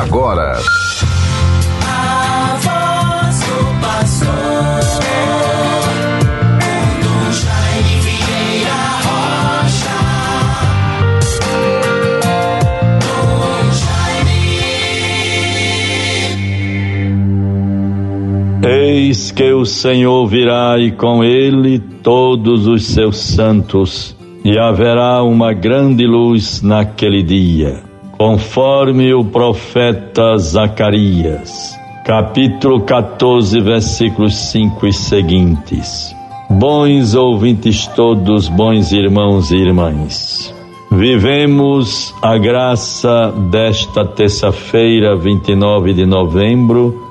agora. Eis que o Senhor virá e com ele todos os seus santos, e haverá uma grande luz naquele dia, conforme o profeta Zacarias, capítulo 14, versículos 5 e seguintes. Bons ouvintes todos, bons irmãos e irmãs. Vivemos a graça desta terça-feira, 29 de novembro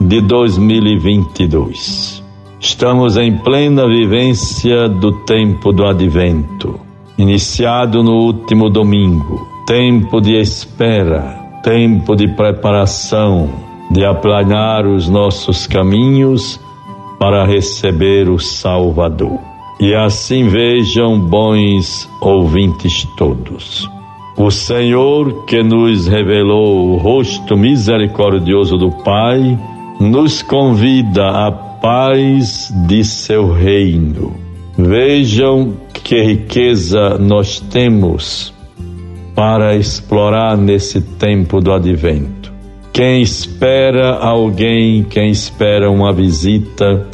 de 2022. Estamos em plena vivência do tempo do advento, iniciado no último domingo. Tempo de espera, tempo de preparação, de aplanar os nossos caminhos para receber o Salvador. E assim vejam, bons ouvintes todos. O Senhor que nos revelou o rosto misericordioso do Pai, nos convida à paz de seu reino. Vejam que riqueza nós temos para explorar nesse tempo do advento. Quem espera alguém, quem espera uma visita,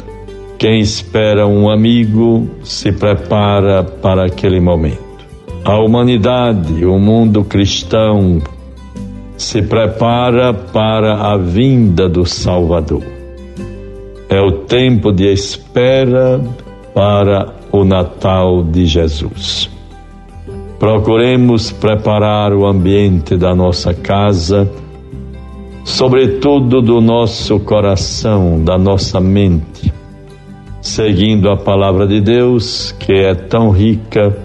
quem espera um amigo, se prepara para aquele momento. A humanidade, o mundo cristão, se prepara para a vinda do Salvador. É o tempo de espera para o Natal de Jesus. Procuremos preparar o ambiente da nossa casa, sobretudo do nosso coração, da nossa mente, seguindo a palavra de Deus, que é tão rica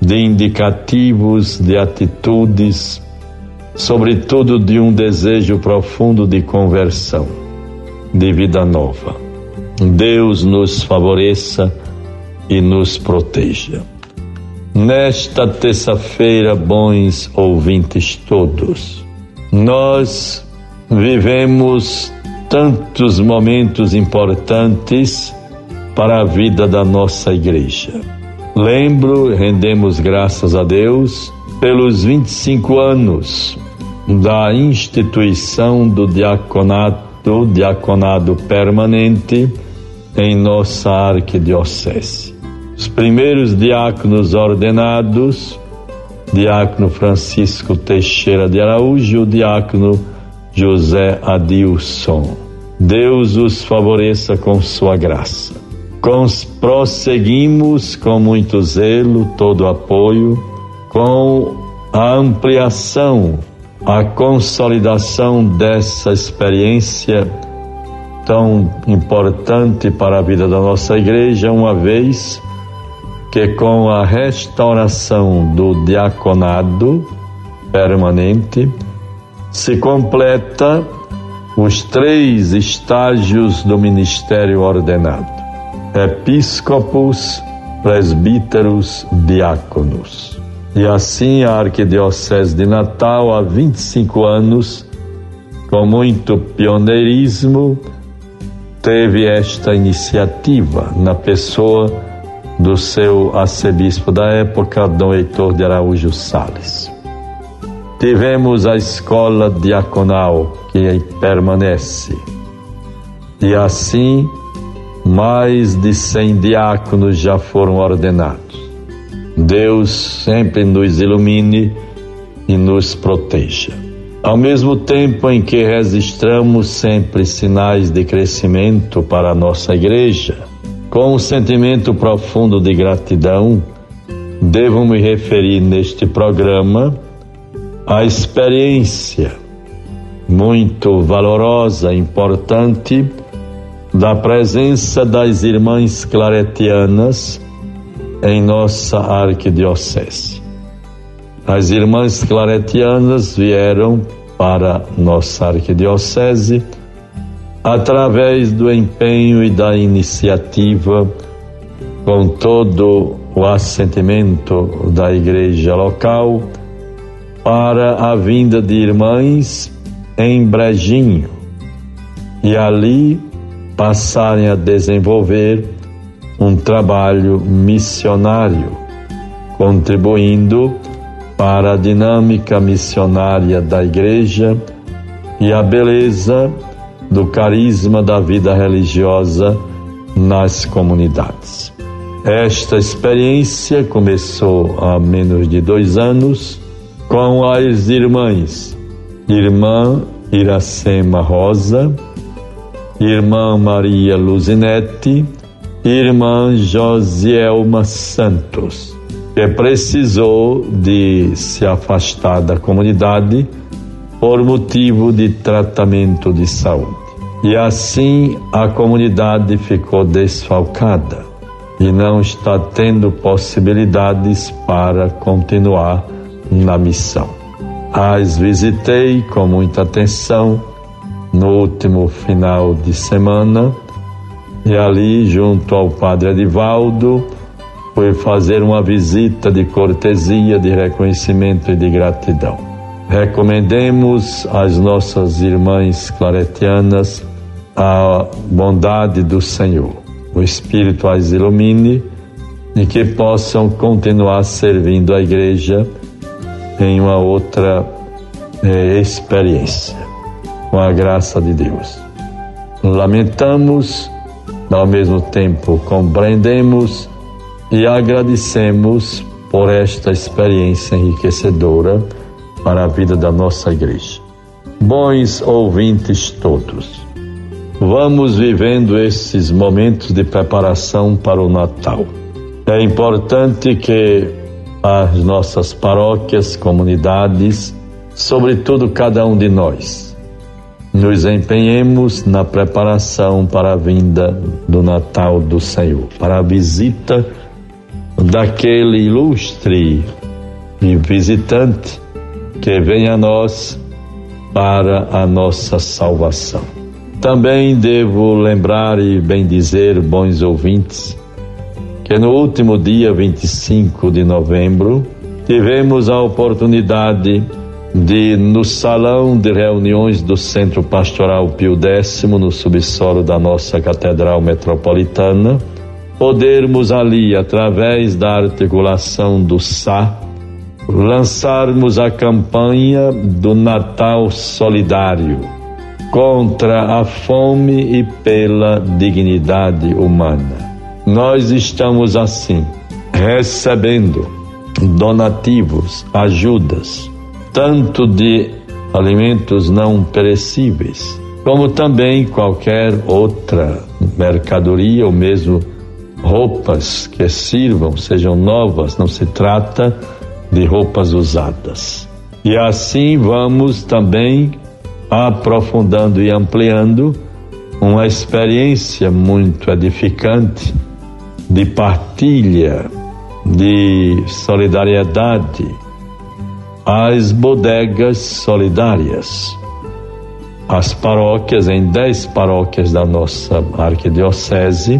de indicativos, de atitudes, sobretudo de um desejo profundo de conversão, de vida nova. Deus nos favoreça e nos proteja. Nesta terça-feira, bons ouvintes todos, nós vivemos tantos momentos importantes para a vida da nossa igreja. Lembro, rendemos graças a Deus pelos 25 anos da instituição do diaconato, diaconado permanente em nossa arquidiocese. Os primeiros diáconos ordenados, diácono Francisco Teixeira de Araújo e o diácono José Adilson. Deus os favoreça com sua graça. Cons prosseguimos com muito zelo, todo apoio, com a ampliação, a consolidação dessa experiência tão importante para a vida da nossa igreja, uma vez que com a restauração do diaconado permanente se completa os três estágios do ministério ordenado: episcopos, presbíteros, diáconos. E assim a Arquidiocese de Natal, há 25 anos, com muito pioneirismo, teve esta iniciativa na pessoa do seu arcebispo da época, Dom Heitor de Araújo Sales. Tivemos a escola diaconal que permanece. E assim, mais de 100 diáconos já foram ordenados. Deus sempre nos ilumine e nos proteja. Ao mesmo tempo em que registramos sempre sinais de crescimento para a nossa igreja, com um sentimento profundo de gratidão, devo me referir neste programa à experiência muito valorosa, importante, da presença das irmãs claretianas em nossa arquidiocese. As irmãs claretianas vieram para nossa arquidiocese através do empenho e da iniciativa, com todo o assentimento da igreja local, para a vinda de irmãs em Brejinho e ali passarem a desenvolver um trabalho missionário, contribuindo para a dinâmica missionária da igreja e a beleza do carisma da vida religiosa nas comunidades. Esta experiência começou há menos de dois anos com as irmãs, irmã Iracema Rosa, irmã Maria Luzinete, irmã Josielma Santos, que precisou de se afastar da comunidade por motivo de tratamento de saúde. E assim a comunidade ficou desfalcada e não está tendo possibilidades para continuar na missão. As visitei com muita atenção no último final de semana e ali, junto ao padre Edivaldo, fui fazer uma visita de cortesia, de reconhecimento e de gratidão. Recomendemos às nossas irmãs claretianas a bondade do Senhor. O Espírito as ilumine e que possam continuar servindo a igreja em uma outra eh, experiência, com a graça de Deus. Lamentamos, ao mesmo tempo compreendemos e agradecemos por esta experiência enriquecedora para a vida da nossa igreja. Bons ouvintes todos, vamos vivendo esses momentos de preparação para o Natal. É importante que as nossas paróquias, comunidades, sobretudo cada um de nós, nos empenhemos na preparação para a vinda do Natal do Senhor, para a visita daquele ilustre e visitante que vem a nós para a nossa salvação. Também devo lembrar e bem dizer, bons ouvintes, que no último dia 25 de novembro tivemos a oportunidade de, no salão de reuniões do Centro Pastoral Pio X, no subsolo da nossa Catedral Metropolitana, podermos ali, através da articulação do SA, lançarmos a campanha do Natal Solidário contra a fome e pela dignidade humana. Nós estamos assim, recebendo donativos, ajudas, tanto de alimentos não perecíveis, como também qualquer outra mercadoria ou mesmo roupas que sirvam, sejam novas, não se trata de roupas usadas. E assim vamos também aprofundando e ampliando uma experiência muito edificante de partilha, de solidariedade, as bodegas solidárias. As paróquias, em dez paróquias da nossa arquidiocese,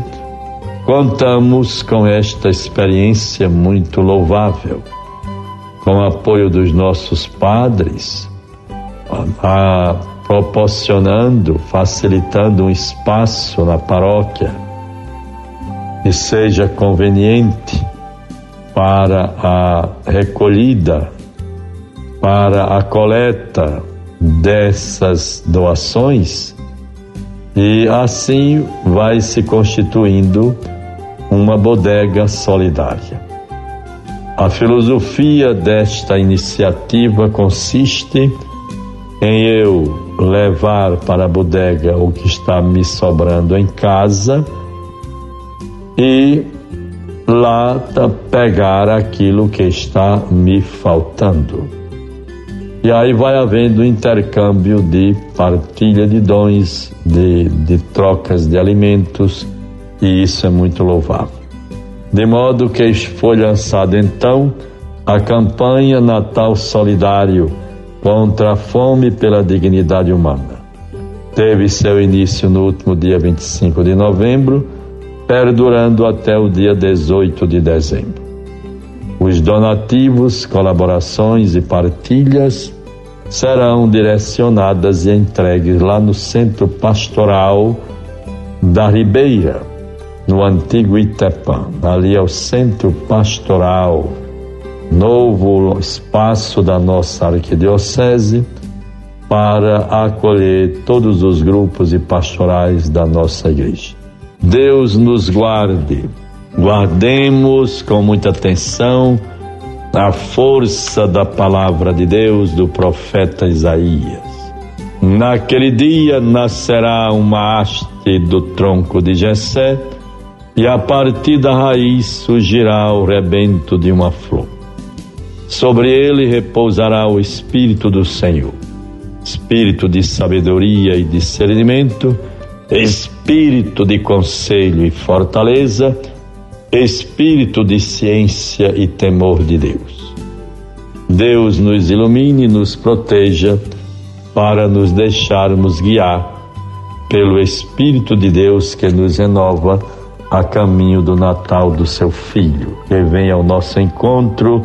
contamos com esta experiência muito louvável, com o apoio dos nossos padres, a, proporcionando, facilitando um espaço na paróquia que seja conveniente para a recolhida, para a coleta dessas doações, e assim vai se constituindo uma bodega solidária. A filosofia desta iniciativa consiste em eu levar para a bodega o que está me sobrando em casa e lá pegar aquilo que está me faltando. E aí vai havendo intercâmbio de partilha de dons, de, de trocas de alimentos, e isso é muito louvável. De modo que foi lançada então a campanha Natal Solidário contra a fome pela dignidade humana. Teve seu início no último dia 25 de novembro, perdurando até o dia 18 de dezembro. Os donativos, colaborações e partilhas serão direcionadas e entregues lá no Centro Pastoral da Ribeira, no antigo Itepã. Ali é o Centro Pastoral, novo espaço da nossa arquidiocese para acolher todos os grupos e pastorais da nossa igreja. Deus nos guarde, guardemos com muita atenção a força da palavra de Deus do profeta Isaías. Naquele dia nascerá uma haste do tronco de Jessé, e a partir da raiz surgirá o rebento de uma flor. Sobre ele repousará o Espírito do Senhor, Espírito de sabedoria e discernimento, Espírito de conselho e fortaleza, espírito de ciência e temor de Deus. Deus nos ilumine e nos proteja para nos deixarmos guiar pelo Espírito de Deus que nos renova a caminho do Natal do seu Filho, que vem ao nosso encontro,